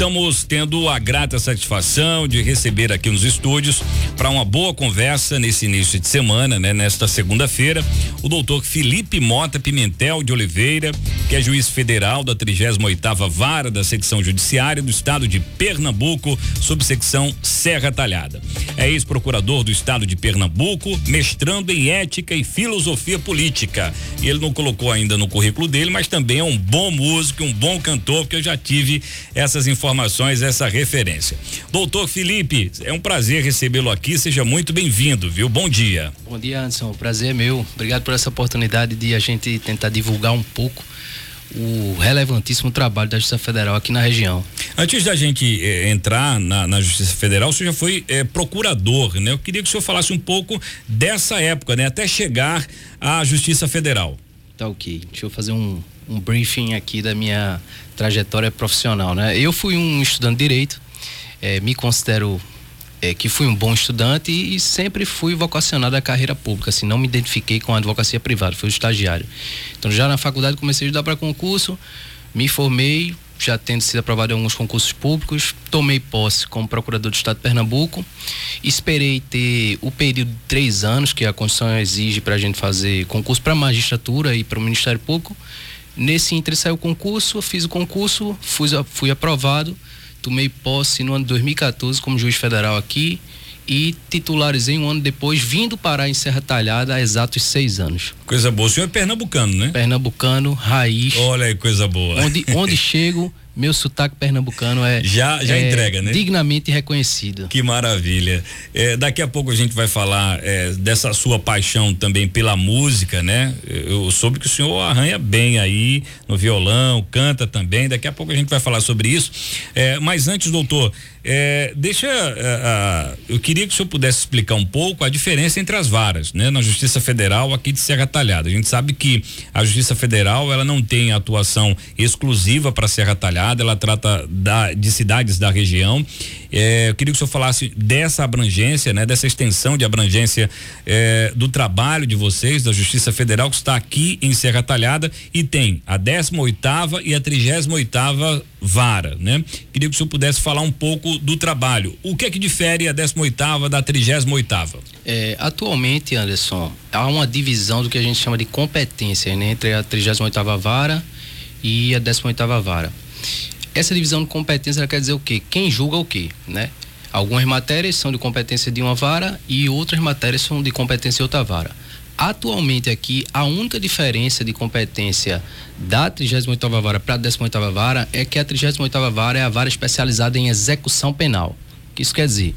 Estamos tendo a grata satisfação de receber aqui nos estúdios para uma boa conversa nesse início de semana, né? Nesta segunda-feira, o doutor Felipe Mota Pimentel de Oliveira, que é juiz federal da 38 oitava Vara da Secção Judiciária do Estado de Pernambuco, subsecção Serra Talhada. É ex-procurador do Estado de Pernambuco, mestrando em ética e filosofia política. E ele não colocou ainda no currículo dele, mas também é um bom músico, um bom cantor, porque eu já tive essas informações, essa referência. Doutor Felipe, é um prazer recebê-lo aqui, seja muito bem-vindo, viu? Bom dia. Bom dia, Anderson. O prazer é meu. Obrigado por essa oportunidade de a gente tentar divulgar um pouco o relevantíssimo trabalho da Justiça Federal aqui na região. Antes da gente eh, entrar na, na, Justiça Federal, o senhor já foi eh, procurador, né? Eu queria que o senhor falasse um pouco dessa época, né? Até chegar à Justiça Federal. Tá ok. Deixa eu fazer um, um briefing aqui da minha trajetória profissional, né? Eu fui um estudante de direito, eh, me considero é, que fui um bom estudante e, e, sempre fui vocacionado à carreira pública, assim, não me identifiquei com a advocacia privada, fui estagiário. Então já na faculdade comecei a estudar para concurso, me formei, já tendo sido aprovado em alguns concursos públicos, tomei posse como procurador do Estado de Pernambuco, esperei ter o período de três anos que a Constituição exige para a gente fazer concurso para magistratura e para o Ministério Público. Nesse entre saiu o concurso, fiz o concurso, fui, fui aprovado, tomei posse no ano de 2014 como juiz federal aqui e titularizei um ano depois, vindo parar em Serra Talhada há exatos seis anos. Coisa boa. O senhor é pernambucano, né? Pernambucano, raiz. Olha aí, coisa boa. Onde, onde chego, meu sotaque pernambucano é já já é, entrega, né? Dignamente reconhecido. Que maravilha. É, daqui a pouco a gente vai falar é, dessa sua paixão também pela música, né? Eu soube que o senhor arranha bem aí no violão, canta também. Daqui a pouco a gente vai falar sobre isso. É, mas antes, doutor, é, deixa. Uh, uh, eu queria que o senhor pudesse explicar um pouco a diferença entre as varas, né? Na Justiça Federal aqui de Serra Talhada. A gente sabe que a Justiça Federal ela não tem atuação exclusiva para Serra Talhada, ela trata da, de cidades da região. É, eu queria que o senhor falasse dessa abrangência, né? Dessa extensão de abrangência é, do trabalho de vocês, da Justiça Federal, que está aqui em Serra Talhada e tem a 18 oitava e a 38 oitava vara, né? Queria que o senhor pudesse falar um pouco do trabalho. O que é que difere a 18 oitava da 38 oitava? É, atualmente, Anderson, há uma divisão do que a gente chama de competência né, entre a 38 oitava vara e a 18 oitava vara. Essa divisão de competência quer dizer o quê? Quem julga o quê, né? Algumas matérias são de competência de uma vara e outras matérias são de competência de outra vara. Atualmente aqui, a única diferença de competência da 38ª vara para a 18ª vara é que a 38ª vara é a vara especializada em execução penal. O que isso quer dizer?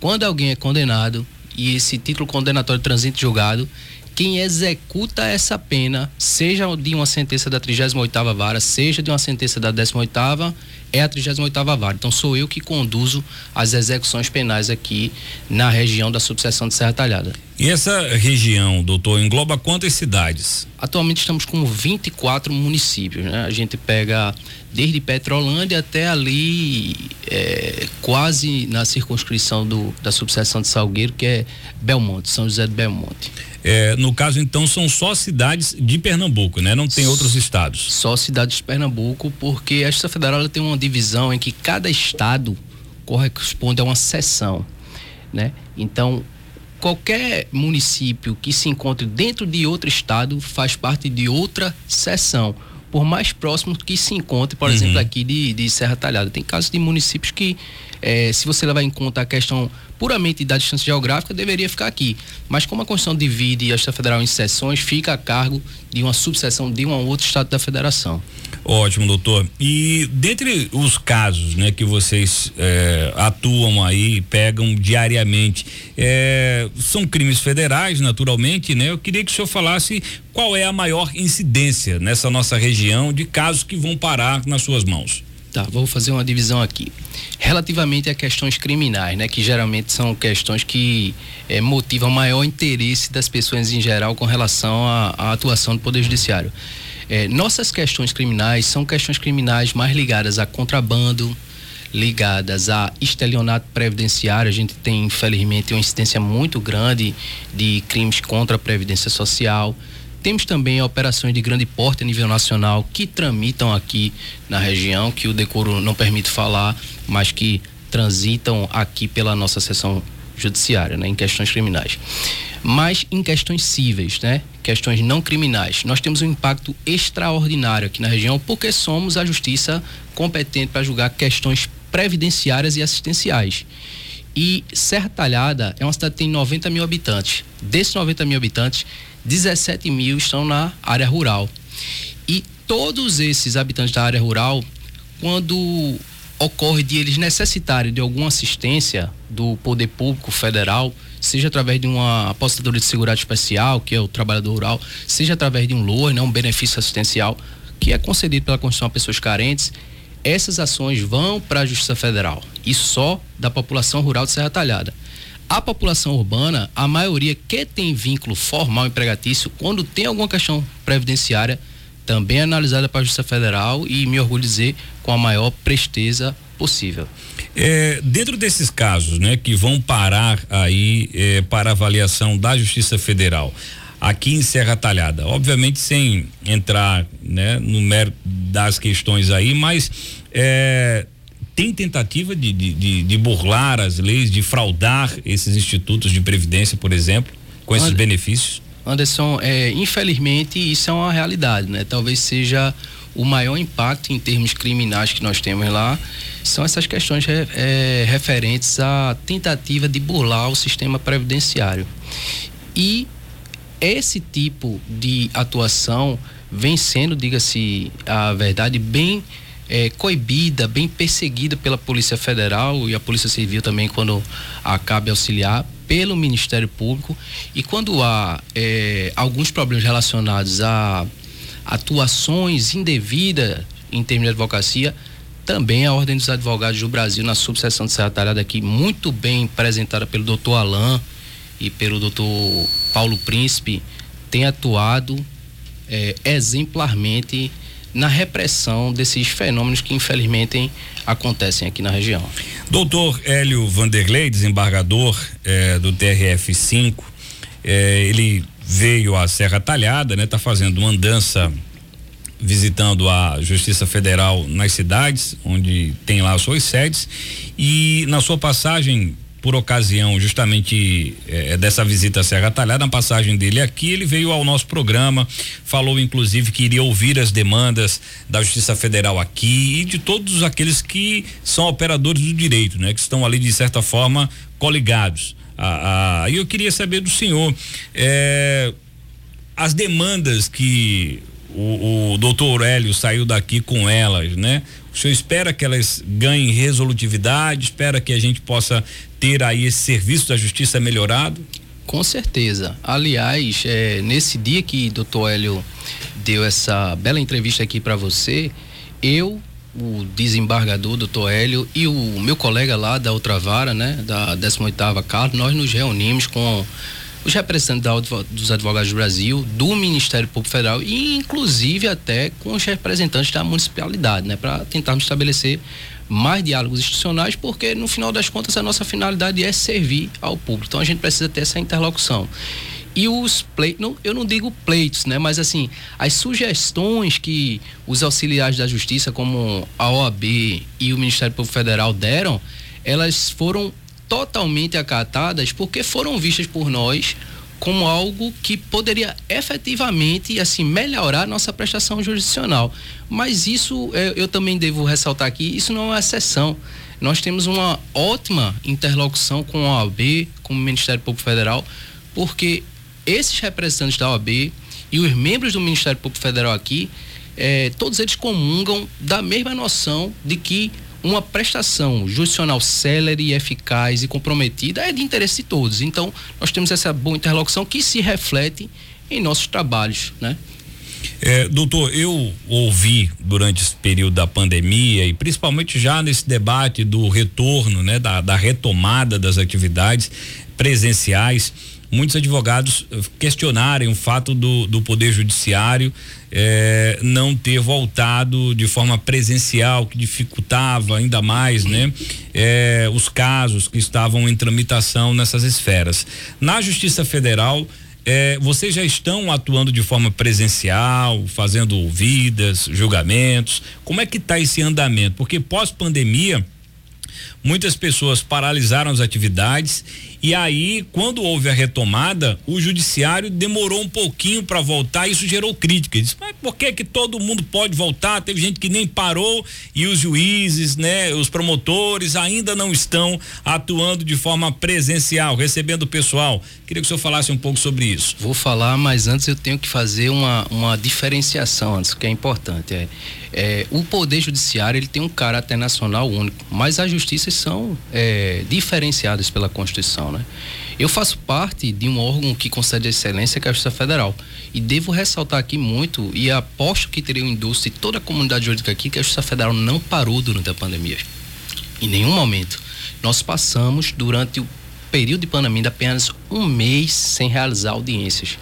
Quando alguém é condenado e esse título condenatório transita julgado, quem executa essa pena, seja de uma sentença da 38ª vara, seja de uma sentença da 18ª, é a 38ª vara. Então sou eu que conduzo as execuções penais aqui na região da subseção de Serra Talhada. E essa região, doutor, engloba quantas cidades? Atualmente estamos com 24 municípios, né? A gente pega desde Petrolândia até ali, é, quase na circunscrição do, da subseção de Salgueiro, que é Belmonte, São José de Belmonte. É, no caso, então, são só cidades de Pernambuco, né? Não tem outros estados. Só cidades de Pernambuco, porque a Justiça Federal tem uma divisão em que cada estado corresponde a uma seção, né? Então, qualquer município que se encontre dentro de outro estado faz parte de outra seção por mais próximo que se encontre, por uhum. exemplo, aqui de, de Serra Talhada. Tem casos de municípios que, é, se você levar em conta a questão puramente da distância geográfica, deveria ficar aqui. Mas como a Constituição divide a Justiça Federal em seções, fica a cargo de uma subseção de um outro estado da federação. Ótimo, doutor. E dentre os casos, né, que vocês é, atuam aí, pegam diariamente, é, são crimes federais, naturalmente, né? Eu queria que o senhor falasse qual é a maior incidência nessa nossa região de casos que vão parar nas suas mãos. Tá, vou fazer uma divisão aqui. Relativamente a questões criminais, né, que geralmente são questões que é, motivam maior interesse das pessoas em geral com relação à atuação do Poder Judiciário. É, nossas questões criminais são questões criminais mais ligadas a contrabando, ligadas a estelionato previdenciário. A gente tem, infelizmente, uma incidência muito grande de crimes contra a Previdência Social Temos também operações de grande porte a nível nacional que tramitam aqui na região, que o decoro não permite falar, mas que transitam aqui pela nossa seção judiciária, né, em questões criminais. Mas em questões cíveis, né, questões não criminais, nós temos um impacto extraordinário aqui na região porque somos a justiça competente para julgar questões previdenciárias e assistenciais. E Serra Talhada é uma cidade que tem 90 mil habitantes. Desses 90 mil habitantes, 17 mil estão na área rural. E todos esses habitantes da área rural, quando ocorre de eles necessitarem de alguma assistência do poder público federal, seja através de uma apostadora de segurado especial, que é o trabalhador rural, seja através de um LOA, né, um benefício assistencial, que é concedido pela Constituição a pessoas carentes, essas ações vão para a Justiça Federal e só da população rural de Serra Talhada. A população urbana, a maioria que tem vínculo formal empregatício, quando tem alguma questão previdenciária, também é analisada para a Justiça Federal e me orgulho dizer com a maior presteza possível. É, dentro desses casos, né, que vão parar aí é, para avaliação da Justiça Federal, aqui em Serra Talhada, obviamente sem entrar, né, no mérito das questões aí, mas é, tem tentativa de, de, de, burlar as leis, de fraudar esses institutos de previdência, por exemplo, com esses And, benefícios? Anderson, é, infelizmente isso é uma realidade, né? Talvez seja o maior impacto em termos criminais que nós temos lá são essas questões é, referentes à tentativa de burlar o sistema previdenciário. E esse tipo de atuação vem sendo, diga-se a verdade, bem é, coibida, bem perseguida pela Polícia Federal e a Polícia Civil também, quando acabe auxiliar, pelo Ministério Público. E quando há é, alguns problemas relacionados a atuações indevidas em termos de advocacia, também a Ordem dos Advogados do Brasil, na subseção de Serra Talhada aqui, muito bem apresentada pelo doutor Alain e pelo doutor Paulo Príncipe, tem atuado é, exemplarmente na repressão desses fenômenos que infelizmente acontecem aqui na região. Doutor Hélio Vanderlei, desembargador é, do TRF5, é, ele veio à Serra Talhada, né? Tá fazendo uma andança visitando a Justiça Federal nas cidades, onde tem lá as suas sedes, e na sua passagem por ocasião justamente eh, dessa visita à Serra Talhada, na passagem dele aqui, ele veio ao nosso programa, falou inclusive que iria ouvir as demandas da Justiça Federal aqui e de todos aqueles que são operadores do direito, né? Que estão ali de certa forma coligados. Ah, ah, e eu queria saber do senhor eh, as demandas que o, o doutor Aurélio saiu daqui com elas, né? O senhor espera que elas ganhem resolutividade, espera que a gente possa ter aí esse serviço da justiça melhorado? Com certeza. Aliás, é, nesse dia que doutor Hélio deu essa bela entrevista aqui para você, eu, o desembargador doutor Hélio e o meu colega lá da outra vara, né, da 18ª Carlos, nós nos reunimos com os representantes dos advogados do Brasil, do Ministério Público Federal e inclusive até com os representantes da municipalidade, né, para tentarmos estabelecer mais diálogos institucionais, porque no final das contas a nossa finalidade é servir ao público. Então a gente precisa ter essa interlocução. E os pleitos, não, eu não digo pleitos, né? Mas assim, as sugestões que os auxiliares da justiça, como a OAB e o Ministério Público Federal deram, elas foram totalmente acatadas porque foram vistas por nós como algo que poderia efetivamente assim melhorar nossa prestação jurisdicional. Mas isso eu, eu também devo ressaltar aqui, isso não é exceção. Nós temos uma ótima interlocução com a OAB, com o Ministério Público Federal, porque esses representantes da OAB e os membros do Ministério Público Federal aqui, eh, todos eles comungam da mesma noção de que uma prestação judicional célere, eficaz e comprometida é de interesse de todos. Então, nós temos essa boa interlocução que se reflete em nossos trabalhos, né? É, doutor, eu ouvi durante esse período da pandemia e principalmente já nesse debate do retorno, né, da, da retomada das atividades presenciais, muitos advogados eh, questionarem o fato do, do Poder Judiciário eh, não ter voltado de forma presencial, que dificultava ainda mais, né? Eh, os casos que estavam em tramitação nessas esferas. Na Justiça Federal, É, vocês já estão atuando de forma presencial, fazendo ouvidas, julgamentos? Como é que está esse andamento? Porque pós-pandemia, muitas pessoas paralisaram as atividades e aí, quando houve a retomada, o judiciário demorou um pouquinho para voltar, e isso gerou críticas. Disse, mas por que que todo mundo pode voltar? Teve gente que nem parou e os juízes, né, os promotores ainda não estão atuando de forma presencial, recebendo o pessoal. Queria que o senhor falasse um pouco sobre isso. Vou falar, mas antes eu tenho que fazer uma, uma diferenciação antes, que é importante. É, é, o poder judiciário ele tem um caráter nacional único, mas as justiças são é, diferenciadas pela Constituição. Né? Eu faço parte de um órgão que concede excelência, que é a Justiça Federal. E devo ressaltar aqui muito, e aposto que teria o indústria e toda a comunidade jurídica aqui, que a Justiça Federal não parou durante a pandemia. Em nenhum momento. Nós passamos, durante o período de pandemia, apenas um mês sem realizar audiências.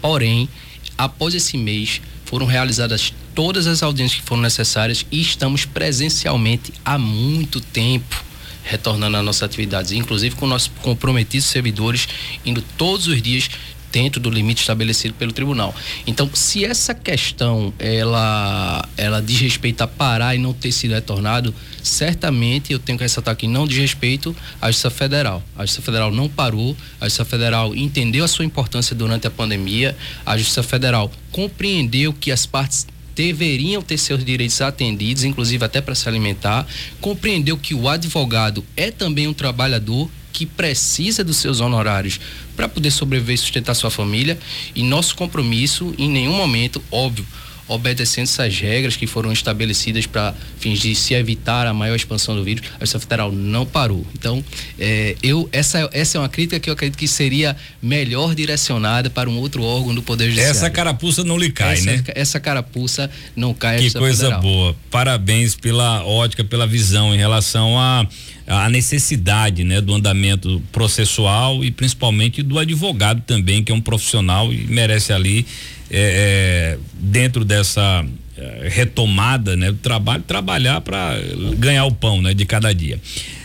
Porém, após esse mês, foram realizadas todas as audiências que foram necessárias e estamos presencialmente há muito tempo retornando às nossas atividades, inclusive com nossos comprometidos servidores indo todos os dias dentro do limite estabelecido pelo tribunal. Então, se essa questão ela ela diz respeito a parar e não ter sido retornado, certamente eu tenho que ressaltar que não diz respeito à Justiça Federal. A Justiça Federal não parou, a Justiça Federal entendeu a sua importância durante a pandemia, a Justiça Federal compreendeu que as partes deveriam ter seus direitos atendidos, inclusive até para se alimentar, compreendeu que o advogado é também um trabalhador que precisa dos seus honorários para poder sobreviver e sustentar sua família. E nosso compromisso em nenhum momento, óbvio, obedecendo essas regras que foram estabelecidas para fins de se evitar a maior expansão do vírus, a Justiça Federal não parou. Então, é, eu essa, essa é uma crítica que eu acredito que seria melhor direcionada para um outro órgão do Poder Judiciário. Essa carapuça não lhe cai, essa, né? Essa carapuça não cai. Que coisa Federal. boa. Parabéns pela ótica, pela visão em relação a a necessidade né, do andamento processual e principalmente do advogado também, que é um profissional e merece ali é, é, dentro dessa é, retomada né, do trabalho, trabalhar para ganhar o pão né, de cada dia.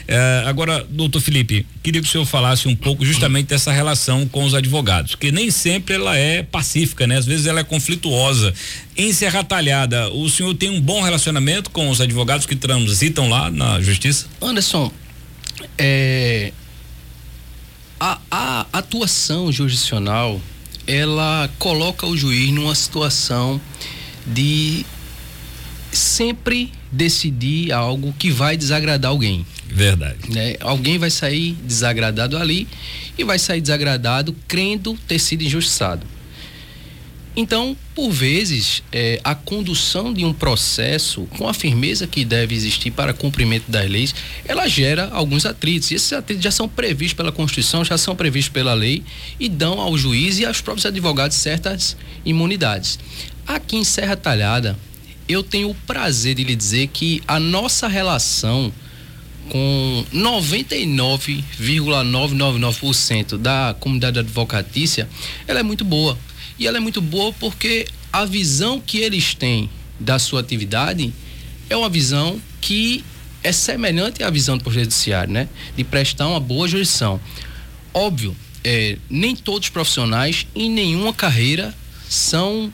É, agora, doutor Felipe, queria que o senhor falasse um pouco justamente dessa relação com os advogados, que nem sempre ela é pacífica, né? Às vezes ela é conflituosa. Em Serra Talhada, o senhor tem um bom relacionamento com os advogados que transitam lá na justiça? Anderson, é, a, a atuação jurisdicional ela coloca o juiz numa situação de sempre decidir algo que vai desagradar alguém. Verdade. Né? Alguém vai sair desagradado ali e vai sair desagradado crendo ter sido injustiçado. Então, por vezes, é, a condução de um processo com a firmeza que deve existir para cumprimento das leis, ela gera alguns atritos. E esses atritos já são previstos pela Constituição, já são previstos pela lei e dão ao juiz e aos próprios advogados certas imunidades. Aqui em Serra Talhada, eu tenho o prazer de lhe dizer que a nossa relação com 99,999% da comunidade advocatícia, ela é muito boa e ela é muito boa porque a visão que eles têm da sua atividade é uma visão que é semelhante à visão do Poder Judiciário, né? De prestar uma boa jurisdição. Óbvio, é, nem todos os profissionais em nenhuma carreira são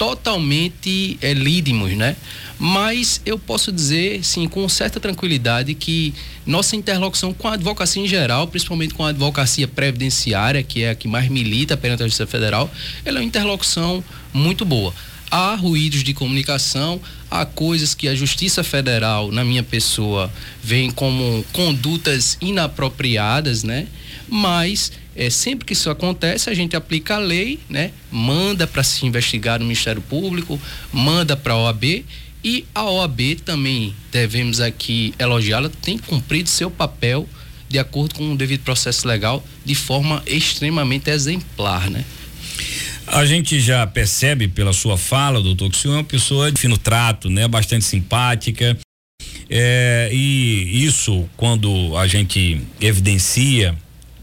totalmente é, lídimos, né? Mas eu posso dizer, sim, com certa tranquilidade que nossa interlocução com a advocacia em geral, principalmente com a advocacia previdenciária, que é a que mais milita perante a Justiça Federal, ela é uma interlocução muito boa. Há ruídos de comunicação, há coisas que a Justiça Federal, na minha pessoa, vem como condutas inapropriadas, né? Mas é, sempre que isso acontece, a gente aplica a lei, né? Manda para se investigar no Ministério Público, manda para a OAB e a OAB também devemos aqui elogiá-la, tem cumprido seu papel de acordo com o devido processo legal de forma extremamente exemplar, né? A gente já percebe pela sua fala, doutor, que o senhor é uma pessoa de fino trato, né? Bastante simpática. É, e isso, quando a gente evidencia,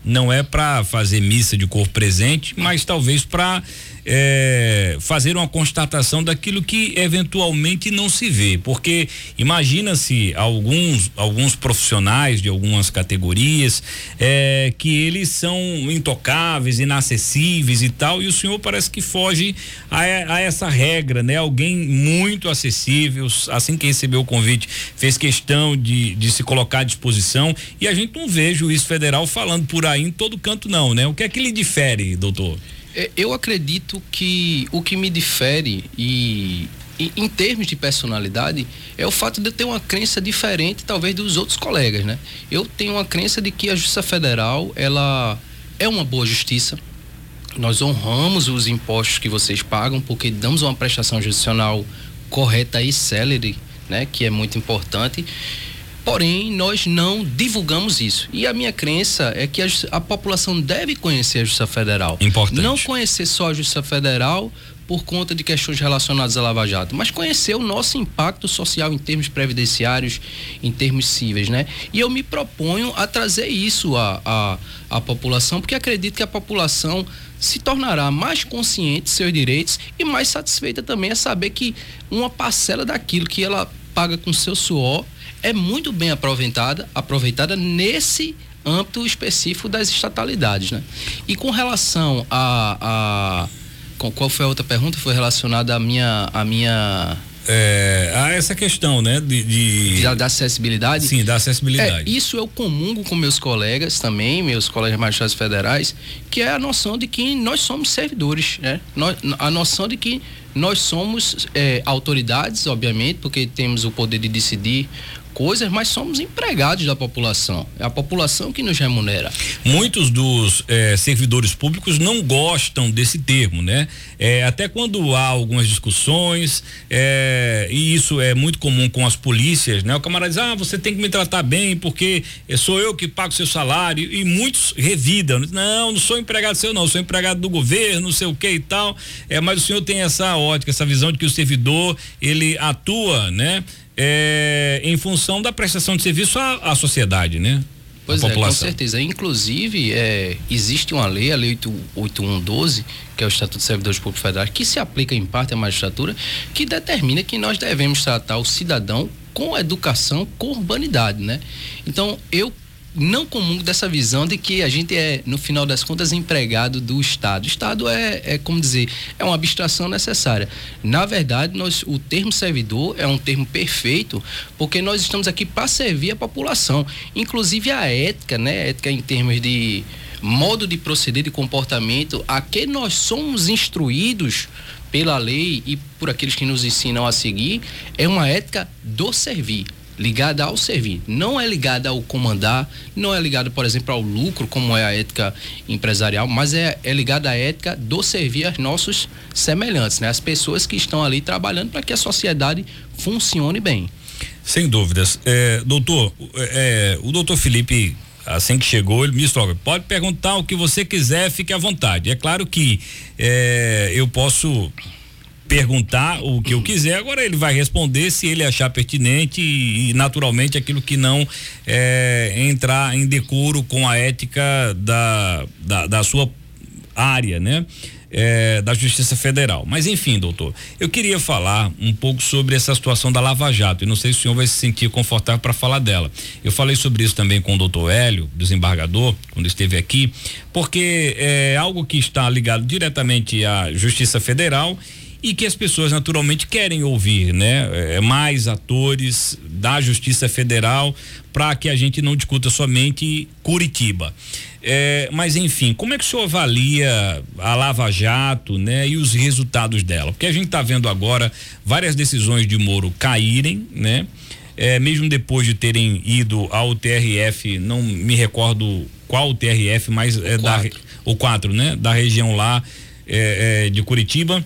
não é para fazer missa de corpo presente, mas talvez para é, fazer uma constatação daquilo que eventualmente não se vê, porque imagina-se alguns alguns profissionais de algumas categorias é, que eles são intocáveis, inacessíveis e tal, e o senhor parece que foge a, a essa regra, né? Alguém muito acessível, assim que recebeu o convite, fez questão de, de se colocar à disposição e a gente não vê juiz federal falando por aí em todo canto não, né? O que é que lhe difere, doutor? É, eu acredito que o que me difere e, em termos de personalidade é o fato de eu ter uma crença diferente talvez dos outros colegas, né? Eu tenho uma crença de que a Justiça Federal ela é uma boa justiça. Nós honramos os impostos que vocês pagam porque damos uma prestação judicial correta e célere, né? Que é muito importante. Porém, nós não divulgamos isso. E a minha crença é que a, a população deve conhecer a Justiça Federal. Importante. Não conhecer só a Justiça Federal por conta de questões relacionadas à Lava Jato, mas conhecer o nosso impacto social em termos previdenciários, em termos cíveis, né? E eu me proponho a trazer isso à, à, à população, porque acredito que a população se tornará mais consciente de seus direitos e mais satisfeita também a saber que uma parcela daquilo que ela paga com seu suor é muito bem aproveitada, aproveitada nesse âmbito específico das estatalidades, né? E com relação a, a qual foi a outra pergunta? Foi relacionada à minha, à minha é, a essa questão, né? De, de... Da, da, acessibilidade? Sim, da acessibilidade. É, isso eu comungo com meus colegas também, meus colegas magistrados federais, que é a noção de que nós somos servidores, né? Nós, a noção de que nós somos é, autoridades, obviamente, porque temos o poder de decidir coisas, mas somos empregados da população. É a população que nos remunera. Muitos dos eh, servidores públicos não gostam desse termo, né? É, até quando há algumas discussões, é, e isso é muito comum com as polícias, né? O camarada diz, ah, você tem que me tratar bem porque sou eu que pago seu salário e muitos revidam. Não, não sou empregado seu não, sou empregado do governo, não sei o que e tal. É, mas o senhor tem essa ótica, essa visão de que o servidor ele atua, né? É, em função da prestação de serviço à, à sociedade, né? Pois é, com certeza. Inclusive, é, existe uma lei, a Lei 8112, que é o Estatuto dos Servidores Públicos Federais, que se aplica em parte à magistratura, que determina que nós devemos tratar o cidadão com educação, com urbanidade, né? Então, eu não comum dessa visão de que a gente é, no final das contas, empregado do Estado. O Estado é, é como dizer, é uma abstração necessária. Na verdade, nós, o termo servidor é um termo perfeito, porque nós estamos aqui para servir a população. Inclusive a ética, né? Ética em termos de modo de proceder, de comportamento, a que nós somos instruídos pela lei e por aqueles que nos ensinam a seguir, é uma ética do servir ligada ao servir, não é ligada ao comandar, não é ligada, por exemplo, ao lucro, como é a ética empresarial, mas é, é ligada à ética do servir aos nossos semelhantes, né? As pessoas que estão ali trabalhando para que a sociedade funcione bem. Sem dúvidas. É, doutor, é, o doutor Felipe assim que chegou, ele me disse, pode perguntar o que você quiser, fique à vontade. É claro que é, eu posso perguntar o que eu quiser, agora ele vai responder se ele achar pertinente e, e naturalmente aquilo que não é, entrar em decoro com a ética da, da, da sua área, né? É, da Justiça Federal. Mas enfim, doutor, eu queria falar um pouco sobre essa situação da Lava Jato. E não sei se o senhor vai se sentir confortável para falar dela. Eu falei sobre isso também com o doutor Hélio, desembargador, quando esteve aqui, porque é algo que está ligado diretamente à Justiça Federal e que as pessoas naturalmente querem ouvir, né? É, mais atores da Justiça Federal para que a gente não discuta somente Curitiba. É, mas enfim, como é que o senhor avalia a Lava Jato, né? E os resultados dela? Porque a gente está vendo agora várias decisões de Moro caírem, né? É, mesmo depois de terem ido ao TRF, não me recordo qual o TRF, mas é da o quatro, né? Da região lá é, é, de Curitiba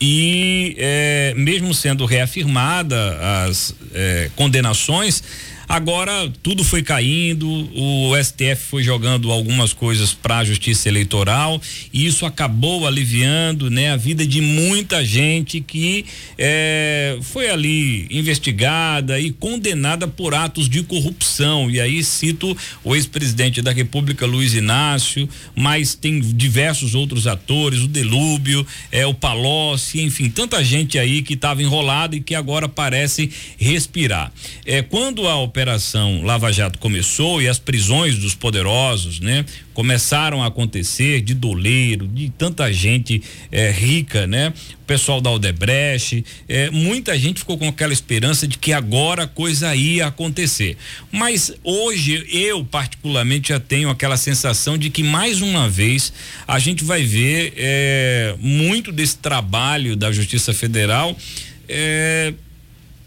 e é, mesmo sendo reafirmada as é, condenações, Agora tudo foi caindo, o STF foi jogando algumas coisas para a Justiça Eleitoral e isso acabou aliviando, né, a vida de muita gente que eh, foi ali investigada e condenada por atos de corrupção. E aí cito o ex-presidente da República, Luiz Inácio, mas tem diversos outros atores, o Delúbio, é o Palocci, enfim, tanta gente aí que estava enrolada e que agora parece respirar. É, quando a Operação Lava Jato começou e as prisões dos poderosos, né? Começaram a acontecer de doleiro, de tanta gente é, rica, né? O pessoal da Odebrecht, é, muita gente ficou com aquela esperança de que agora a coisa ia acontecer. Mas hoje eu particularmente já tenho aquela sensação de que mais uma vez a gente vai ver é, muito desse trabalho da Justiça Federal é,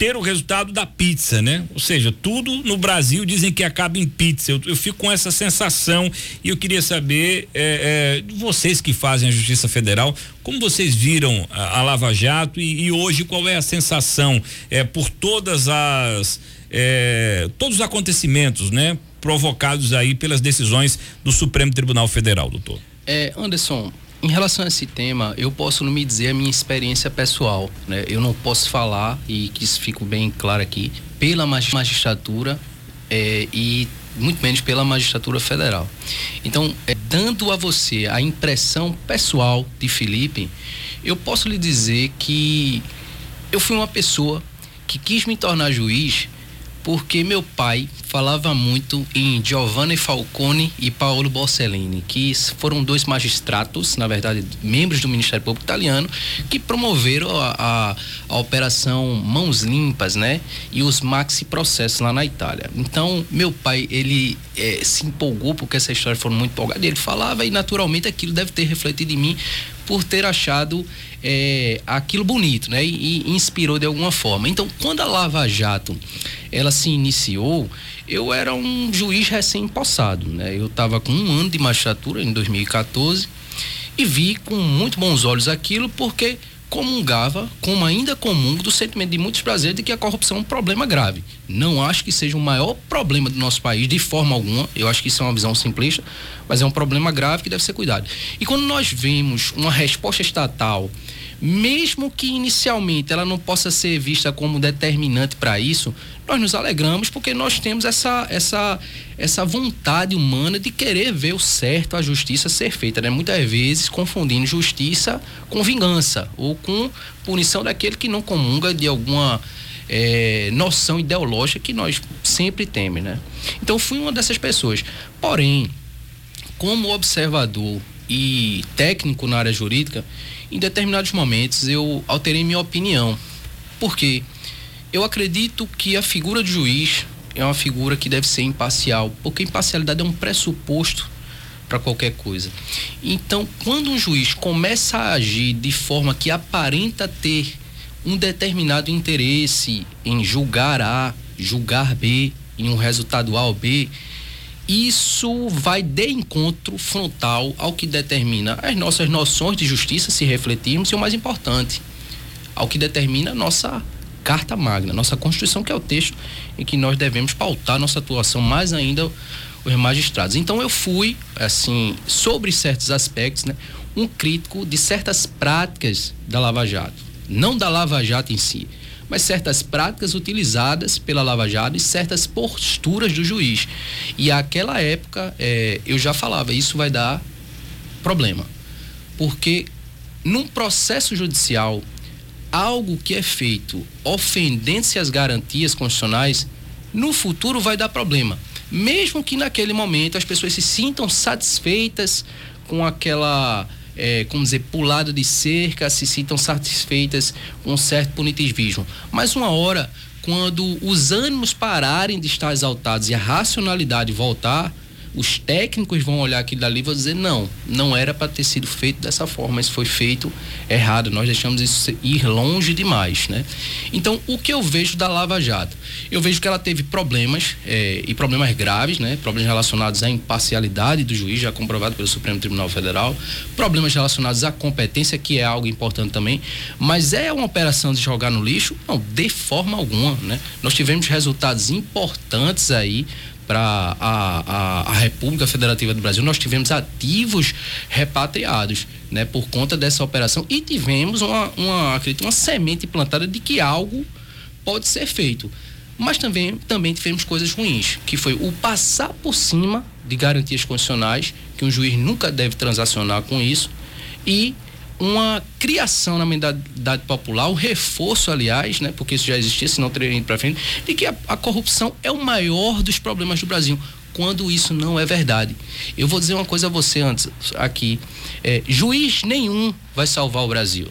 ter o resultado da pizza, né? Ou seja, tudo no Brasil dizem que acaba em pizza. Eu, eu fico com essa sensação e eu queria saber é, é, vocês que fazem a Justiça Federal, como vocês viram a, a Lava Jato e, e, hoje qual é a sensação é, por todas as é, todos os acontecimentos, né? Provocados aí pelas decisões do Supremo Tribunal Federal, doutor. É, Anderson, em relação a esse tema, eu posso não me dizer a minha experiência pessoal, né? Eu não posso falar, e que isso fique bem claro aqui, pela magistratura é, e muito menos pela magistratura federal. Então, é, dando a você a impressão pessoal de Felipe, eu posso lhe dizer que eu fui uma pessoa que quis me tornar juiz porque meu pai falava muito em Giovanni Falcone e Paolo Borsellini, que foram dois magistrados, na verdade, membros do Ministério Público Italiano, que promoveram a, a, a operação Mãos Limpas, né? E os maxi processos lá na Itália. Então, meu pai, ele é, se empolgou porque essa história foi muito empolgada. Ele falava e, naturalmente, aquilo deve ter refletido em mim por ter achado é, aquilo bonito, né? E, e, inspirou de alguma forma. Então, quando a Lava Jato ela se iniciou, eu era um juiz recém-possado, né? Eu estava com um ano de magistratura em 2014 e vi com muito bons olhos aquilo porque comungava, como ainda comungo, do sentimento de muitos brasileiros de que a corrupção é um problema grave. Não acho que seja o maior problema do nosso país, de forma alguma. Eu acho que isso é uma visão simplista, mas é um problema grave que deve ser cuidado. E quando nós vemos uma resposta estatal mesmo que inicialmente ela não possa ser vista como determinante para isso, nós nos alegramos porque nós temos essa, essa, essa vontade humana de querer ver o certo, a justiça ser feita, né? Muitas vezes confundindo justiça com vingança ou com punição daquele que não comunga de alguma é, noção ideológica que nós sempre temos, né? Então fui uma dessas pessoas. Porém, como observador e técnico na área jurídica, em determinados momentos eu alterei minha opinião. Por quê? Eu acredito que a figura de juiz é uma figura que deve ser imparcial, porque imparcialidade é um pressuposto para qualquer coisa. Então, quando um juiz começa a agir de forma que aparenta ter um determinado interesse em julgar A, julgar B, em um resultado A ou B, isso vai de encontro frontal ao que determina as nossas noções de justiça, se refletirmos, e o mais importante, ao que determina a nossa Carta Magna, nossa Constituição, que é o texto em que nós devemos pautar nossa atuação, mais ainda os magistrados. Então eu fui, assim, sobre certos aspectos, né, um crítico de certas práticas da Lava Jato, não da Lava Jato em si, mas certas práticas utilizadas pela Lava Jato e certas posturas do juiz. E aquela época é, eu já falava, isso vai dar problema. Porque num processo judicial, algo que é feito ofendendo-se às garantias constitucionais, no futuro vai dar problema. Mesmo que naquele momento as pessoas se sintam satisfeitas com aquela é, como dizer, pulado de cerca, se sintam satisfeitas com um certo punitivismo. Mas uma hora, quando os ânimos pararem de estar exaltados e a racionalidade voltar, os técnicos vão olhar aquilo dali e vão dizer: não, não era para ter sido feito dessa forma, mas foi feito errado. Nós deixamos isso ir longe demais, né? Então, o que eu vejo da Lava Jato? Eu vejo que ela teve problemas é, e problemas graves, né? Problemas relacionados à imparcialidade do juiz, já comprovado pelo Supremo Tribunal Federal, problemas relacionados à competência, que é algo importante também, mas é uma operação de jogar no lixo? Não, de forma alguma, né? Nós tivemos resultados importantes aí para a, a, a, República Federativa do Brasil, nós tivemos ativos repatriados, né, por conta dessa operação e tivemos uma, uma, acredito, uma semente plantada de que algo pode ser feito. Mas também, também tivemos coisas ruins, que foi o passar por cima de garantias constitucionais, que um juiz nunca deve transacionar com isso, e uma criação na mentalidade popular, o reforço, aliás, né, porque isso já existia, se não teria ido para frente, de que a, a corrupção é o maior dos problemas do Brasil quando isso não é verdade. Eu vou dizer uma coisa a você antes aqui. É, juiz nenhum vai salvar o Brasil.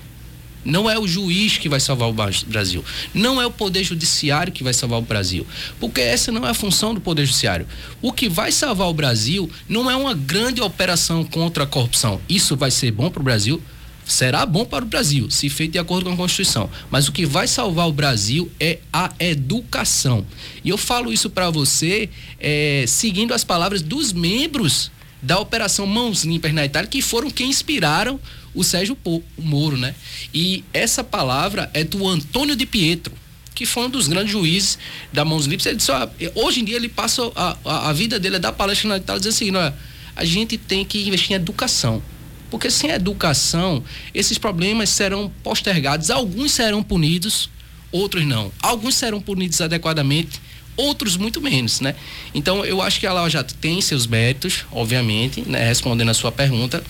Não é o juiz que vai salvar o Brasil. Não é o Poder Judiciário que vai salvar o Brasil. Porque essa não é a função do Poder Judiciário. O que vai salvar o Brasil não é uma grande operação contra a corrupção. Isso vai ser bom para o Brasil? Será bom para o Brasil, se feito de acordo com a Constituição. Mas o que vai salvar o Brasil é a educação. E eu falo isso para você é, seguindo as palavras dos membros da Operação Mãos Limpas na Itália, que foram quem inspiraram o Sérgio Moro, né? E essa palavra é do Antônio de Pietro, que foi um dos grandes juízes da Mãos Limpas. Ele disse, ó, hoje em dia ele passa a, a, a vida dele é dar palestra na Itália dizendo assim, ó, a gente tem que investir em educação. Porque sem educação, esses problemas serão postergados. Alguns serão punidos, outros não. Alguns serão punidos adequadamente, outros muito menos, né? Então, eu acho que a Lava Jato tem seus méritos, obviamente, né? respondendo a sua pergunta.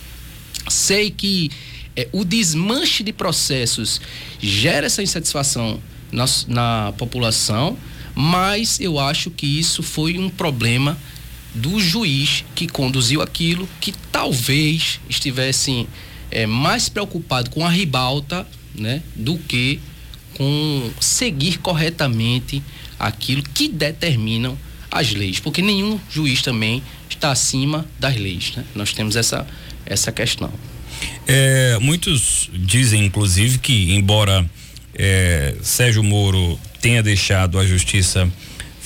Sei que é, o desmanche de processos gera essa insatisfação na, na população, mas eu acho que isso foi um problema do juiz que conduziu aquilo, que talvez estivesse é, mais preocupado com a ribalta né, do que com seguir corretamente aquilo que determinam as leis, porque nenhum juiz também está acima das leis. Né? Nós temos essa, essa questão. É, muitos dizem, inclusive, que embora é, Sérgio Moro tenha deixado a justiça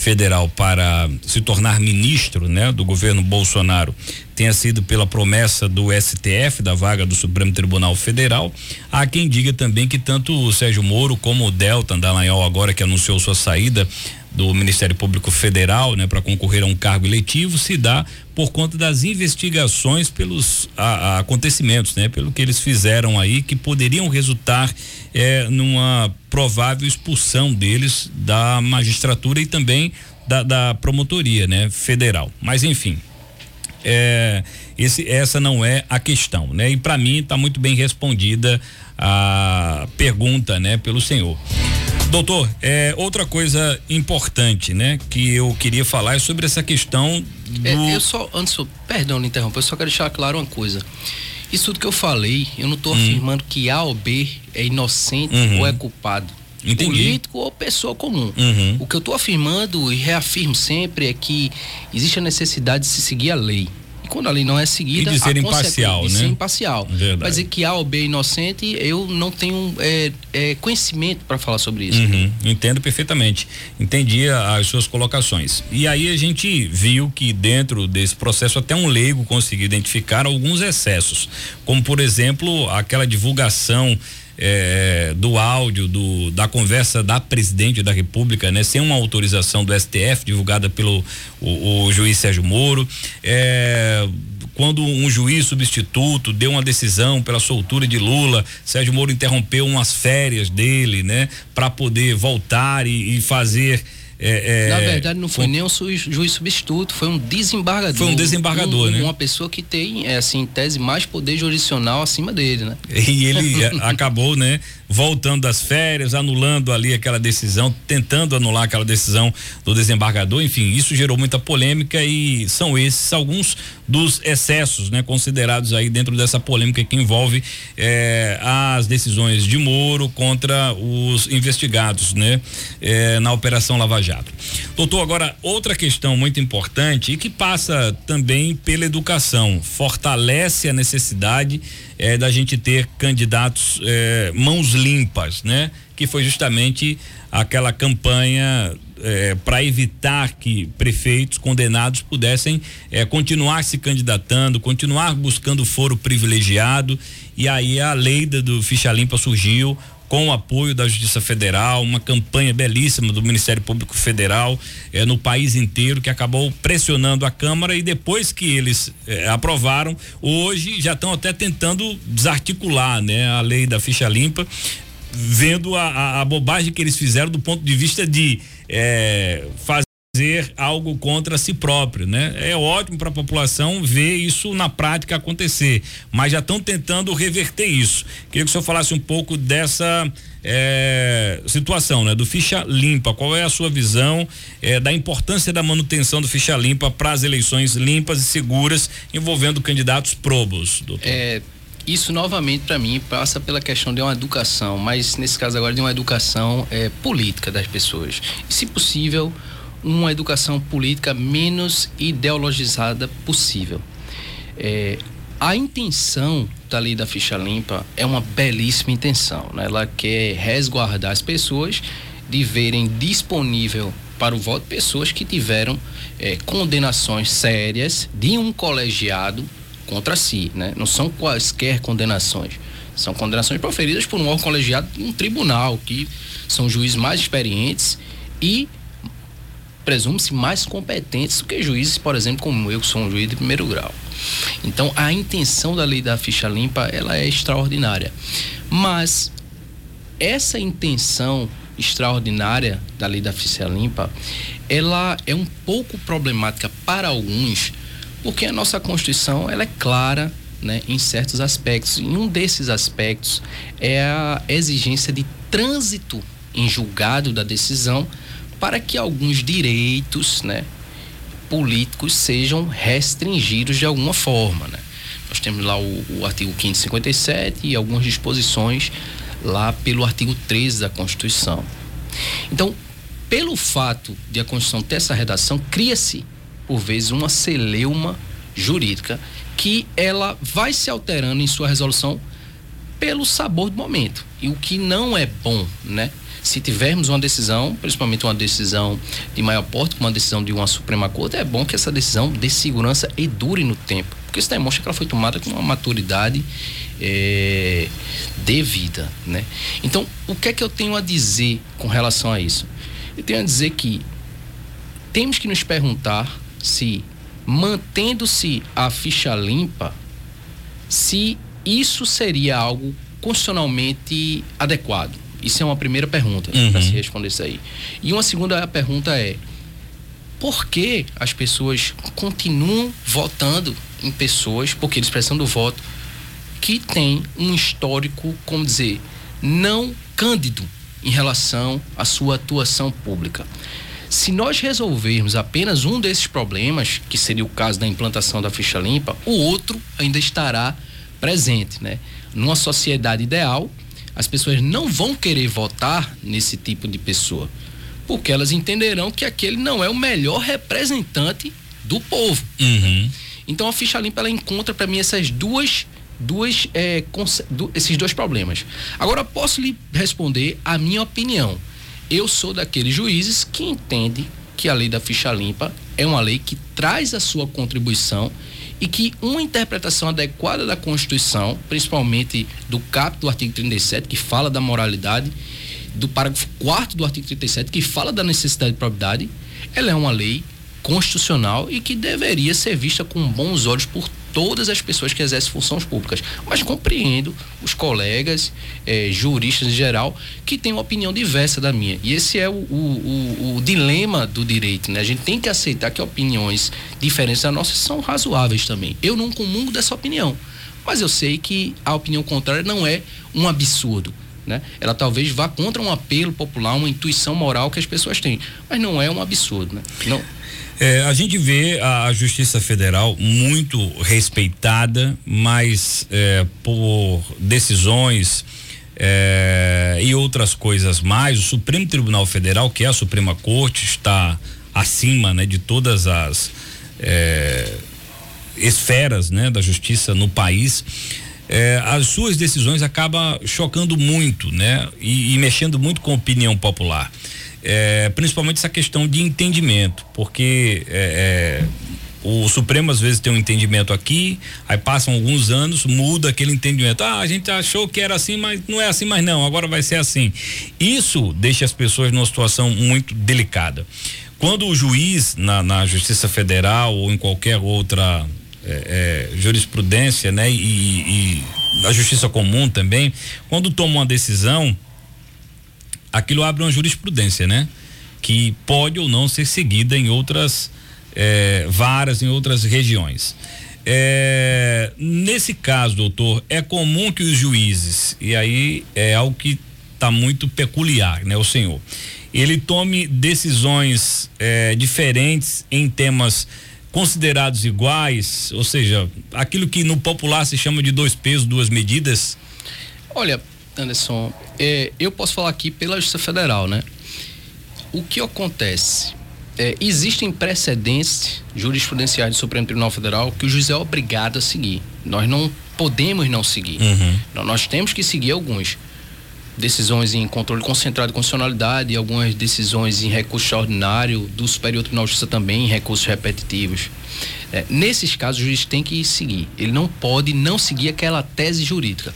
federal para se tornar ministro, né, do governo Bolsonaro, tenha sido pela promessa do STF da vaga do Supremo Tribunal Federal. Há quem diga também que tanto o Sérgio Moro como o Delta Dallagnol agora que anunciou sua saída do Ministério Público Federal, né, para concorrer a um cargo eletivo, se dá por conta das investigações pelos a, a acontecimentos, né, pelo que eles fizeram aí, que poderiam resultar eh, numa provável expulsão deles da magistratura e também da, da promotoria, né, federal. Mas enfim, é, esse, essa não é a questão, né? E para mim está muito bem respondida a pergunta, né, pelo senhor. Doutor, é, outra coisa importante, né, que eu queria falar é sobre essa questão do... é, eu só, antes, perdão de interromper, eu só quero deixar claro uma coisa. Isso tudo que eu falei, eu não estou hum. afirmando que A ou B é inocente uhum. ou é culpado. Entendi. Político ou pessoa comum. Uhum. O que eu estou afirmando e reafirmo sempre é que existe a necessidade de se seguir a lei. Quando a lei não é seguida. E de ser imparcial, de né? ser imparcial. Verdade. Mas dizer que A ou B é inocente, eu não tenho é, é, conhecimento para falar sobre isso. Uhum, entendo perfeitamente. Entendi as suas colocações. E aí a gente viu que dentro desse processo até um leigo conseguiu identificar alguns excessos. Como, por exemplo, aquela divulgação é, do áudio do, da conversa da presidente da República, né, sem uma autorização do STF divulgada pelo o, o juiz Sérgio Moro. É, quando um juiz substituto deu uma decisão pela soltura de Lula, Sérgio Moro interrompeu umas férias dele, né, para poder voltar e, e fazer é, é, Na verdade, não foi, nem um juiz substituto, foi um desembargador. Foi um desembargador, um, né? Uma pessoa que tem, é, assim, em tese, mais poder jurisdicional acima dele, né? E ele é, acabou, né? voltando das férias, anulando ali aquela decisão, tentando anular aquela decisão do desembargador. Enfim, isso gerou muita polêmica e são esses alguns dos excessos, né, considerados aí dentro dessa polêmica que envolve eh, as decisões de Moro contra os investigados, né, eh, na Operação Lava Jato. Doutor, agora outra questão muito importante e que passa também pela educação, fortalece a necessidade eh, da gente ter candidatos eh, mãos limpas, né? Que foi justamente aquela campanha eh, para evitar que prefeitos condenados pudessem continuar se candidatando, continuar buscando foro privilegiado e aí a lei do ficha limpa surgiu com o apoio da Justiça Federal, uma campanha belíssima do Ministério Público Federal eh, no país inteiro que acabou pressionando a Câmara e depois que eles eh, aprovaram, hoje já estão até tentando desarticular, né, a lei da ficha limpa, vendo a, a, a bobagem que eles fizeram do ponto de vista de fazer fazer algo contra si próprio, né? É ótimo para a população ver isso na prática acontecer, mas já estão tentando reverter isso. Queria que o senhor falasse um pouco dessa é, situação, né? Do ficha limpa. Qual é a sua visão é, da importância da manutenção do ficha limpa para as eleições limpas e seguras envolvendo candidatos probos, doutor? É, isso novamente para mim passa pela questão de uma educação, mas nesse caso agora de uma educação é, política das pessoas. E, se possível, uma educação política menos ideologizada possível. É, a intenção da lei da ficha limpa é uma belíssima intenção. Né? Ela quer resguardar as pessoas de verem disponível para o voto pessoas que tiveram é, condenações sérias de um colegiado contra si. Né? Não são quaisquer condenações. São condenações proferidas por um órgão colegiado um tribunal, que são juízes mais experientes e presume-se mais competentes do que juízes, por exemplo, como eu, que sou um juiz de primeiro grau. Então, a intenção da lei da ficha limpa, ela é extraordinária. Mas essa intenção extraordinária da lei da ficha limpa, ela é um pouco problemática para alguns, porque a nossa Constituição, ela é clara, né, em certos aspectos. E um desses aspectos é a exigência de trânsito em julgado da decisão para que alguns direitos, né, políticos sejam restringidos de alguma forma, né? Nós temos lá o, o artigo 557 e algumas disposições lá pelo artigo 13 da Constituição. Então, pelo fato de a Constituição ter essa redação, cria-se, por vezes, uma celeuma jurídica que ela vai se alterando em sua resolução pelo sabor do momento. E o que não é bom, né? Se tivermos uma decisão, principalmente uma decisão de maior porte, uma decisão de uma Suprema Corte, é bom que essa decisão dê segurança e dure no tempo. Porque isso demonstra que ela foi tomada com uma maturidade é, devida. Né? Então, o que é que eu tenho a dizer com relação a isso? Eu tenho a dizer que temos que nos perguntar se, mantendo-se a ficha limpa, se isso seria algo constitucionalmente adequado. Isso é uma primeira pergunta uhum. para se responder isso aí. E uma segunda pergunta é: por que as pessoas continuam votando em pessoas, porque eles precisam do voto, que tem um histórico, como dizer, não cândido em relação à sua atuação pública? Se nós resolvermos apenas um desses problemas, que seria o caso da implantação da ficha limpa, o outro ainda estará presente, né? Numa sociedade ideal, as pessoas não vão querer votar nesse tipo de pessoa, porque elas entenderão que aquele não é o melhor representante do povo. Uhum. Então a ficha limpa ela encontra para mim essas duas duas é, esses dois problemas. Agora posso lhe responder a minha opinião. Eu sou daqueles juízes que entende que a lei da ficha limpa é uma lei que traz a sua contribuição e que uma interpretação adequada da Constituição, principalmente do capítulo do artigo 37, que fala da moralidade, do parágrafo 4 do artigo 37, que fala da necessidade de probidade, ela é uma lei constitucional e que deveria ser vista com bons olhos por todas as pessoas que exercem funções públicas. Mas compreendo os colegas, eh, juristas em geral, que têm uma opinião diversa da minha. E esse é o, o, o, o, dilema do direito. Né? A gente tem que aceitar que opiniões diferentes da nossa são razoáveis também. Eu não comungo dessa opinião. Mas eu sei que a opinião contrária não é um absurdo. Né? Ela talvez vá contra um apelo popular, uma intuição moral que as pessoas têm, mas não é um absurdo, né? Não. É, a gente vê a, a, Justiça Federal muito respeitada, mas é, por decisões é, e outras coisas mais, o Supremo Tribunal Federal, que é a Suprema Corte, está acima né, de todas as é, esferas né, da justiça no país. É, as suas decisões acabam chocando muito, né? E, e mexendo muito com a opinião popular. É, principalmente essa questão de entendimento, porque é, é o Supremo às vezes tem um entendimento aqui, aí passam alguns anos, muda aquele entendimento. Ah, a gente achou que era assim, mas não é assim mais não, agora vai ser assim. Isso deixa as pessoas numa situação muito delicada. Quando o juiz na, na Justiça Federal ou em qualquer outra é, é, jurisprudência, né, e, e Justiça Comum também, quando toma uma decisão, aquilo abre uma jurisprudência, né? Que pode ou não ser seguida em outras é, varas em outras regiões. É, nesse caso, doutor, é comum que os juízes, e aí é algo que está muito peculiar, né, o senhor, ele tome decisões é, diferentes em temas considerados iguais, ou seja, aquilo que no popular se chama de dois pesos, duas medidas? Olha, Anderson, é, eu posso falar aqui pela Justiça Federal, né? O que acontece? é, existem precedentes jurisprudenciais do Supremo Tribunal Federal que o juiz é obrigado a seguir. Nós não podemos não seguir. Uhum. Nós temos que seguir alguns. Decisões em controle concentrado de constitucionalidade, algumas decisões em recurso extraordinário do Superior Tribunal de Justiça também em recursos repetitivos. É, nesses casos, o juiz tem que seguir. Ele não pode não seguir aquela tese jurídica.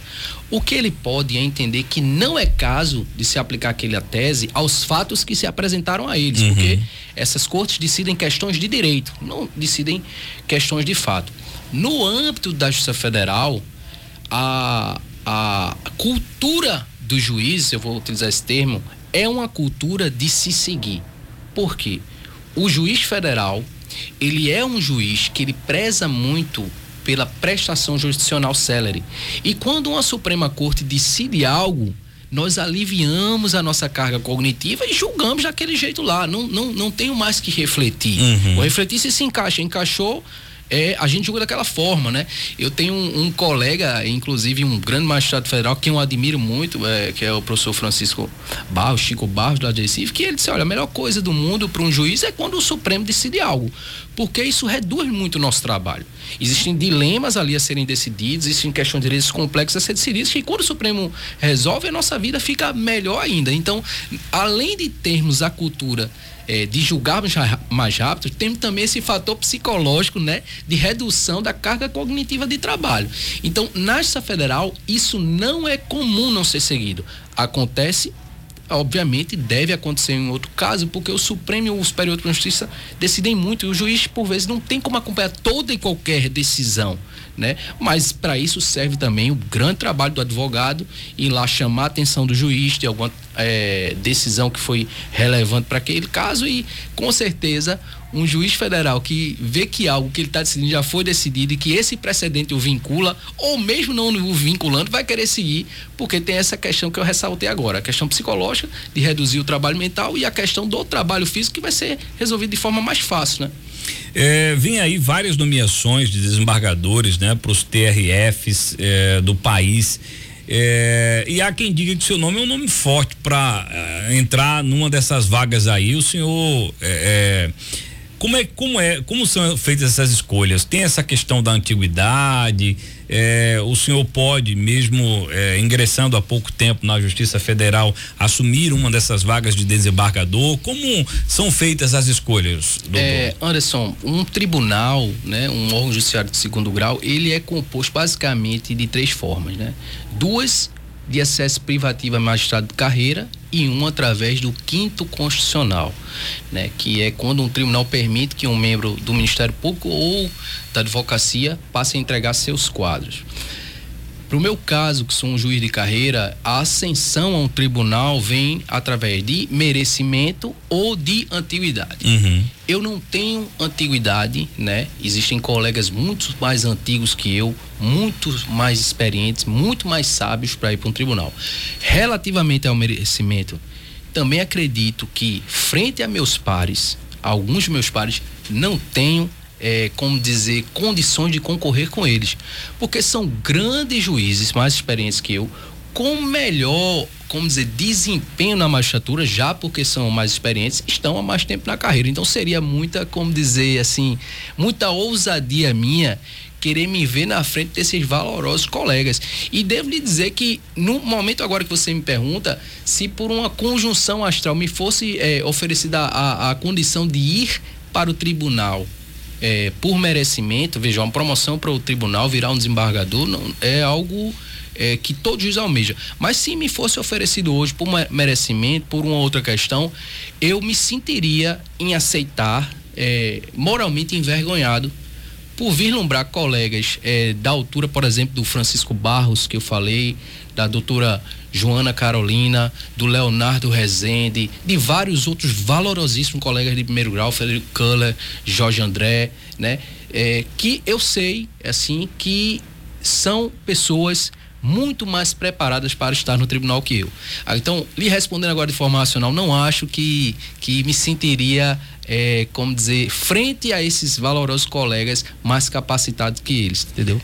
O que ele pode é entender que não é caso de se aplicar aquela tese aos fatos que se apresentaram a eles, uhum. porque essas cortes decidem questões de direito, não decidem questões de fato. No âmbito da Justiça Federal, a, a cultura do juiz, eu vou utilizar esse termo, é uma cultura de se seguir. Por quê? O juiz federal, ele é um juiz que ele preza muito pela prestação jurisdicional célere. E quando uma Suprema Corte decide algo, nós aliviamos a nossa carga cognitiva e julgamos daquele jeito lá. Não, não, não tenho mais que refletir. Uhum. Vou refletir se se encaixa. Encaixou, é, a gente julga daquela forma, né? Eu tenho um, um, colega, inclusive um grande magistrado federal, que eu admiro muito, é, que é o professor Francisco Barros, Chico Barros, da Recife, que ele disse, olha, a melhor coisa do mundo para um juiz é quando o Supremo decide algo, porque isso reduz muito o nosso trabalho. Existem dilemas ali a serem decididos, existem questões de direitos complexas a serem decididas, que quando o Supremo resolve, a nossa vida fica melhor ainda. Então, além de termos a cultura é, de julgarmos mais rápido, temos também esse fator psicológico, né, de redução da carga cognitiva de trabalho. Então, na Justiça Federal, isso não é comum não ser seguido. Acontece obviamente deve acontecer em outro caso, porque o Supremo e o Superior Tribunal de Justiça decidem muito e o juiz, por vezes, não tem como acompanhar toda e qualquer decisão né? Mas para isso serve também o grande trabalho do advogado ir lá chamar a atenção do juiz de alguma é, decisão que foi relevante para aquele caso e com certeza um juiz federal que vê que algo que ele está decidindo já foi decidido e que esse precedente o vincula, ou mesmo não o vinculando, vai querer seguir, porque tem essa questão que eu ressaltei agora, a questão psicológica de reduzir o trabalho mental e a questão do trabalho físico que vai ser resolvido de forma mais fácil, né? É, vem aí várias nomeações de desembargadores, né, para os TRFs é, do país. É, e há quem diga que seu nome é um nome forte para é, entrar numa dessas vagas aí. O senhor é, é, como é como é como são feitas essas escolhas? Tem essa questão da antiguidade? É, o senhor pode, mesmo é, ingressando há pouco tempo na Justiça Federal, assumir uma dessas vagas de desembargador? Como são feitas as escolhas, doutor? É, Anderson, um tribunal, né, um órgão judiciário de segundo grau, ele é composto basicamente de três formas, né? Duas de acesso privativo a magistrado de carreira e um através do quinto constitucional, né, que é quando um tribunal permite que um membro do Ministério Público ou da advocacia passe a entregar seus quadros. Para o meu caso, que sou um juiz de carreira, a ascensão a um tribunal vem através de merecimento ou de antiguidade. Uhum. Eu não tenho antiguidade, né? Existem colegas muito mais antigos que eu, muito mais experientes, muito mais sábios para ir para um tribunal. Relativamente ao merecimento, também acredito que, frente a meus pares, alguns meus pares, não tenho é, como dizer, condições de concorrer com eles. Porque são grandes juízes, mais experientes que eu, com melhor, como dizer, desempenho na magistratura, já porque são mais experientes, estão há mais tempo na carreira. Então seria muita, como dizer assim, muita ousadia minha querer me ver na frente desses valorosos colegas. E devo lhe dizer que no momento agora que você me pergunta se por uma conjunção astral me fosse é, oferecida a, a condição de ir para o tribunal é, por merecimento, veja, uma promoção para o tribunal virar um desembargador não, é algo é, que todo juiz almeja. Mas se me fosse oferecido hoje por merecimento, por uma outra questão, eu me sentiria em aceitar, é, moralmente envergonhado, por vislumbrar colegas é, da altura, por exemplo, do Francisco Barros, que eu falei, da doutora Joana Carolina, do Leonardo Rezende, de vários outros valorosíssimos colegas de primeiro grau, Frederico Kuller, Jorge André, né? É, que eu sei, assim, que são pessoas muito mais preparadas para estar no tribunal que eu. Ah, então, lhe respondendo agora de forma racional, não acho que, que me sentiria, é, como dizer, frente a esses valorosos colegas mais capacitados que eles, entendeu?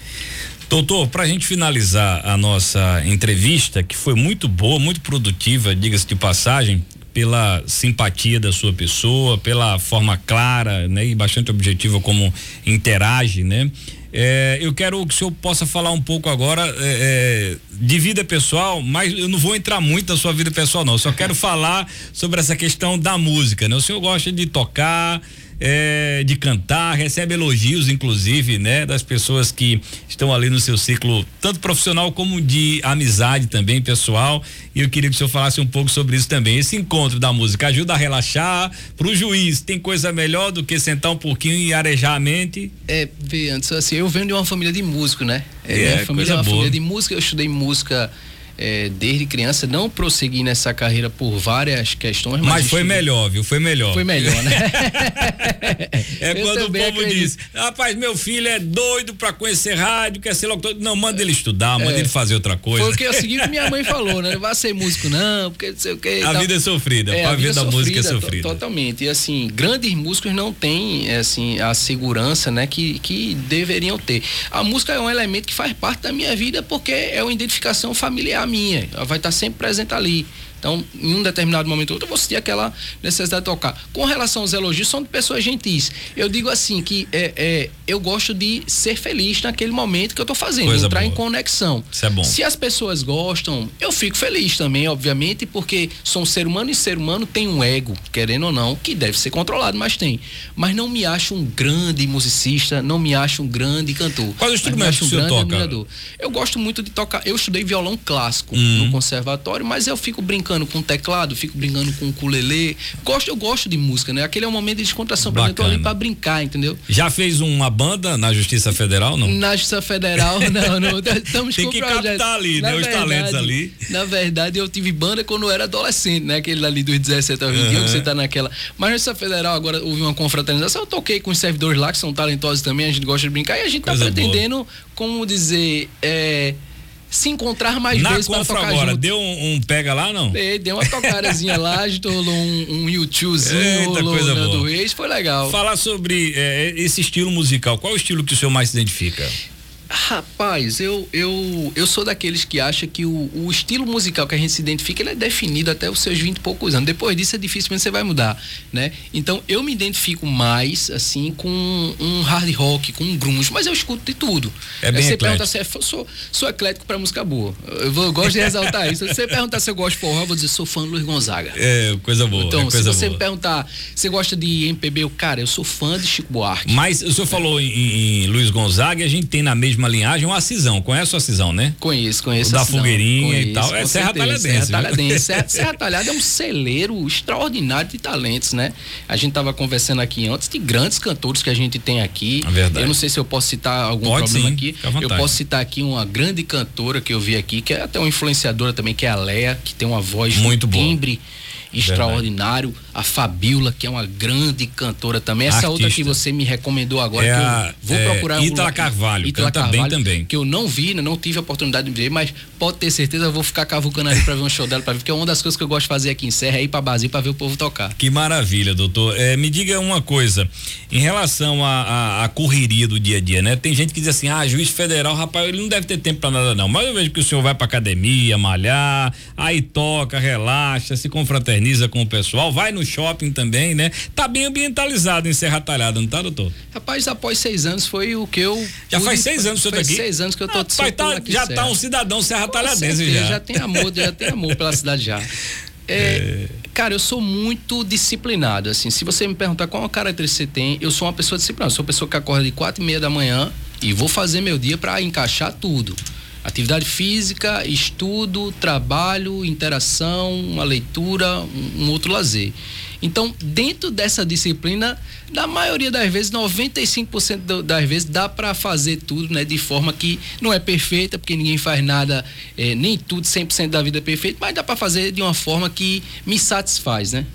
Doutor, para a gente finalizar a nossa entrevista, que foi muito boa, muito produtiva, diga-se de passagem, pela simpatia da sua pessoa, pela forma clara, né, e bastante objetiva como interage, né? É, eu quero que o senhor possa falar um pouco agora é, é, de vida pessoal, mas eu não vou entrar muito na sua vida pessoal, não. Eu só quero falar sobre essa questão da música, né? O senhor gosta de tocar, é, de cantar, recebe elogios, inclusive, né, das pessoas que estão ali no seu ciclo, tanto profissional como de amizade também, pessoal. E eu queria que o senhor falasse um pouco sobre isso também. Esse encontro da música ajuda a relaxar. Para o juiz, tem coisa melhor do que sentar um pouquinho e arejar a mente? É, vê, antes assim, eu venho de uma família de músico, né? É, é minha família é uma boa. família de música, eu estudei música é, desde criança, não prossegui nessa carreira por várias questões. Mas, mas foi melhor, viu? Foi melhor. Foi melhor, né? é quando o povo acredito. diz: rapaz, meu filho é doido pra conhecer rádio, quer ser locutor. Não, manda ele estudar, manda é. ele fazer outra coisa. Foi o que é o seguinte minha mãe falou, né? Não vai ser músico, não, porque não sei o quê. A tal. vida é sofrida, é, a vida da música é sofrida. Totalmente. E assim, grandes músicos não têm assim, a segurança né, que, que deveriam ter. A música é um elemento que faz parte da minha vida porque é uma identificação familiar minha. Ela vai estar sempre presente ali. Então, em um determinado momento ou outro, eu vou sentir aquela necessidade de tocar. Com relação aos elogios, são de pessoas gentis. Eu digo assim que é, é eu gosto de ser feliz naquele momento que eu estou fazendo, Coisa entrar boa. em conexão. Isso é bom. Se as pessoas gostam, eu fico feliz também, obviamente, porque sou um ser humano e ser humano tem um ego, querendo ou não, que deve ser controlado, mas tem. Mas não me acho um grande musicista, não me acho um grande cantor. Qual instrumento que um você toca? Admirador. Eu gosto muito de tocar. Eu estudei violão clássico hum. no conservatório, mas eu fico brincando brincando com teclado, fico brincando com ukulele. Gosto, eu gosto de música, né? Aquele é um momento de descontração para eu tô ali para brincar, entendeu? Já fez uma banda na Justiça Federal, não? Na Justiça Federal, não, não. Estamos Tem que captar ali, na né? Verdade, os talentos ali. Na verdade, eu tive banda quando eu era adolescente, né? Aquele ali dos 17 aos 21, uhum. que você tá naquela. Mas na Justiça Federal agora houve uma confraternização, eu toquei com os servidores lá que são talentosos também, a gente gosta de brincar e a gente tá Coisa tá pretendendo, boa. como dizer, é se encontrar mais Na vezes para tocar agora, junto. deu um, um, pega lá, não? Dei, deu uma tocadazinha lá, a gente rolou um, um YouTubezinho, Eita, rolou coisa Nando boa. Reis, foi legal. Falar sobre é, esse estilo musical, qual é o estilo que o senhor mais se identifica? Rapaz, eu, eu, eu sou daqueles que acha que o, o, estilo musical que a gente se identifica ele é definido até os seus 20 e poucos anos. Depois disso é dificilmente você vai mudar, né? Então eu me identifico mais assim com um hard rock, com um grunge, mas eu escuto de tudo. É bem você pergunta se é, sou, sou eclético para música boa. Eu, vou, eu, gosto de exaltar isso. Se você perguntar se eu gosto de forró, eu vou dizer sou fã do Luiz Gonzaga. É, coisa boa. Então, é coisa se você boa. me perguntar, você gosta de MPB, eu, cara, eu sou fã de Chico Buarque. Mas o senhor falou em, em Luiz Gonzaga e a gente tem na mesma linhagem uma Cisão, conhece a Cisão, né? Conheço, conheço. O da Fogueirinha conheço, e tal. É Serra Talhadense. Serra Talhadense. Serra, Serra Talhada é um celeiro extraordinário de talentos, né? A gente estava conversando aqui antes de grandes cantores que a gente tem aqui. É verdade. Eu não sei se eu posso citar algum Pode problema sim, aqui. Eu posso citar aqui uma grande cantora que eu vi aqui, que é até uma influenciadora também, que é a Leia, que tem uma voz muito timbre. Extraordinário. Verdade. A Fabiola, que é uma grande cantora também. Essa Artista. outra que você me recomendou agora, é a, vou é, procurar. Ítala Carvalho, Ítala canta Carvalho, bem também. Que eu não vi, né, não tive a oportunidade de ver, mas pode ter certeza eu vou ficar cavucando ali para ver um show dela, pra ver, porque é uma das coisas que eu gosto de fazer aqui em Serra é ir pra Basia para ver o povo tocar. Que maravilha, doutor. É, me diga uma coisa, em relação à correria do dia a dia, né? Tem gente que diz assim, ah, juiz federal, rapaz, ele não deve ter tempo para nada não, mas eu vejo que o senhor vai pra academia, malhar, aí toca, relaxa, se confraterniza com o pessoal, vai no shopping também, né? Tá bem ambientalizado em Serra Talhada, não tá, doutor? Rapaz, após seis anos foi o que eu. Já faz seis anos que você tá aqui? seis anos que eu tô Rapaz, tá, Já tá um cidadão serra talhadense já. Já tem amor, já tem amor pela cidade já. É, é. Cara, eu sou muito disciplinado. Assim, se você me perguntar qual a característica você tem, eu sou uma pessoa disciplinada. Eu sou uma pessoa que acorda de quatro e meia da manhã e vou fazer meu dia para encaixar tudo. Atividade física, estudo, trabalho, interação, uma leitura, um outro lazer. Então, dentro dessa disciplina, na maioria das vezes, 95% das vezes, dá para fazer tudo, né? De forma que não é perfeita, porque ninguém faz nada, é, nem tudo 100% da vida é perfeito, mas dá para fazer de uma forma que me satisfaz, né?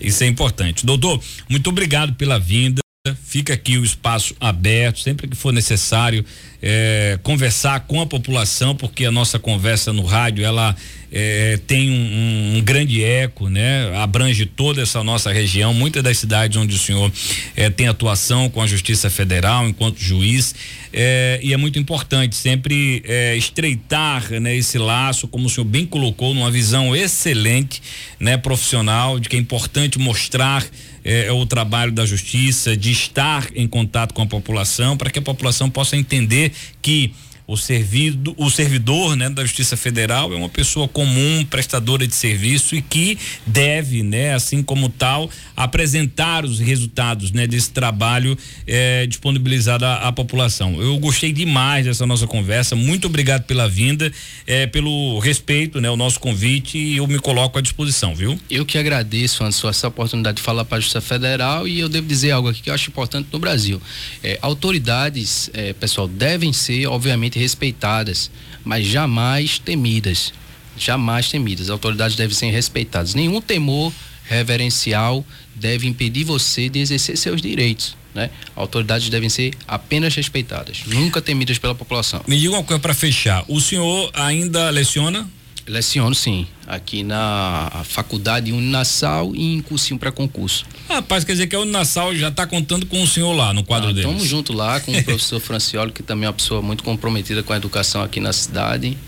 Isso é importante. Doutor, muito obrigado pela vinda. Fica aqui o espaço aberto, sempre que for necessário é, conversar com a população, porque a nossa conversa no rádio ela é, tem um, um, grande eco, né? Abrange toda essa nossa região, muitas das cidades onde o senhor é, tem atuação com a Justiça Federal enquanto juiz. É, e é muito importante sempre é, estreitar né, esse laço, como o senhor bem colocou, numa visão excelente, né, profissional, de que é importante mostrar é, o trabalho da justiça, de estar em contato com a população, para que a população possa entender que o servido, o servidor, né, da Justiça Federal é uma pessoa comum, prestadora de serviço e que deve, né, assim como tal, apresentar os resultados, né, desse trabalho eh, disponibilizado à, à, população. Eu gostei demais dessa nossa conversa. Muito obrigado pela vinda, eh, pelo respeito, né, o nosso convite e eu me coloco à disposição, viu? Eu que agradeço, Anderson, essa oportunidade de falar para a Justiça Federal e eu devo dizer algo aqui que eu acho importante no Brasil. Eh, autoridades, eh, pessoal, devem ser, obviamente respeitadas, mas jamais temidas. Jamais temidas. As autoridades devem ser respeitadas. Nenhum temor reverencial deve impedir você de exercer seus direitos. Né? Autoridades devem ser apenas respeitadas, nunca temidas pela população. Me diga uma coisa para fechar. O senhor ainda leciona? Leciono sim, aqui na faculdade Uninassal e em cursinho para concurso. Rapaz, quer dizer que a Uninassal já está contando com o senhor lá no quadro dele. Estamos junto lá com o professor Francioli, que também é uma pessoa muito comprometida com a educação aqui na cidade.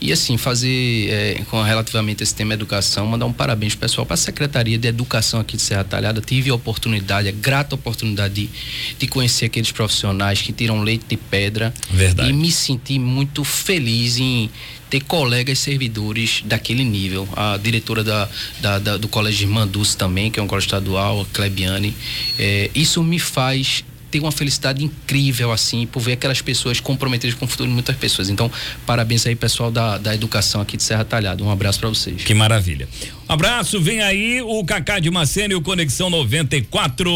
E assim, fazer é, com relativamente esse tema educação, mandar um parabéns pessoal para a Secretaria de Educação aqui de Serra Talhada. Tive a oportunidade, a grata oportunidade de, de conhecer aqueles profissionais que tiram leite de pedra. Verdade. E me senti muito feliz em ter colegas servidores daquele nível. A diretora da, da, da do Colégio Mandus também, que é um colégio estadual, a Klebiane. É, isso me faz ter uma felicidade incrível assim por ver aquelas pessoas comprometidas com o futuro de muitas pessoas. Então, parabéns aí pessoal da, da educação aqui de Serra Talhada. Um abraço para vocês. Que maravilha. Um abraço, vem aí o Cacá de Macena e o Conexão 94.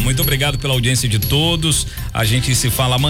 Muito obrigado pela audiência de todos. A gente se fala amanhã.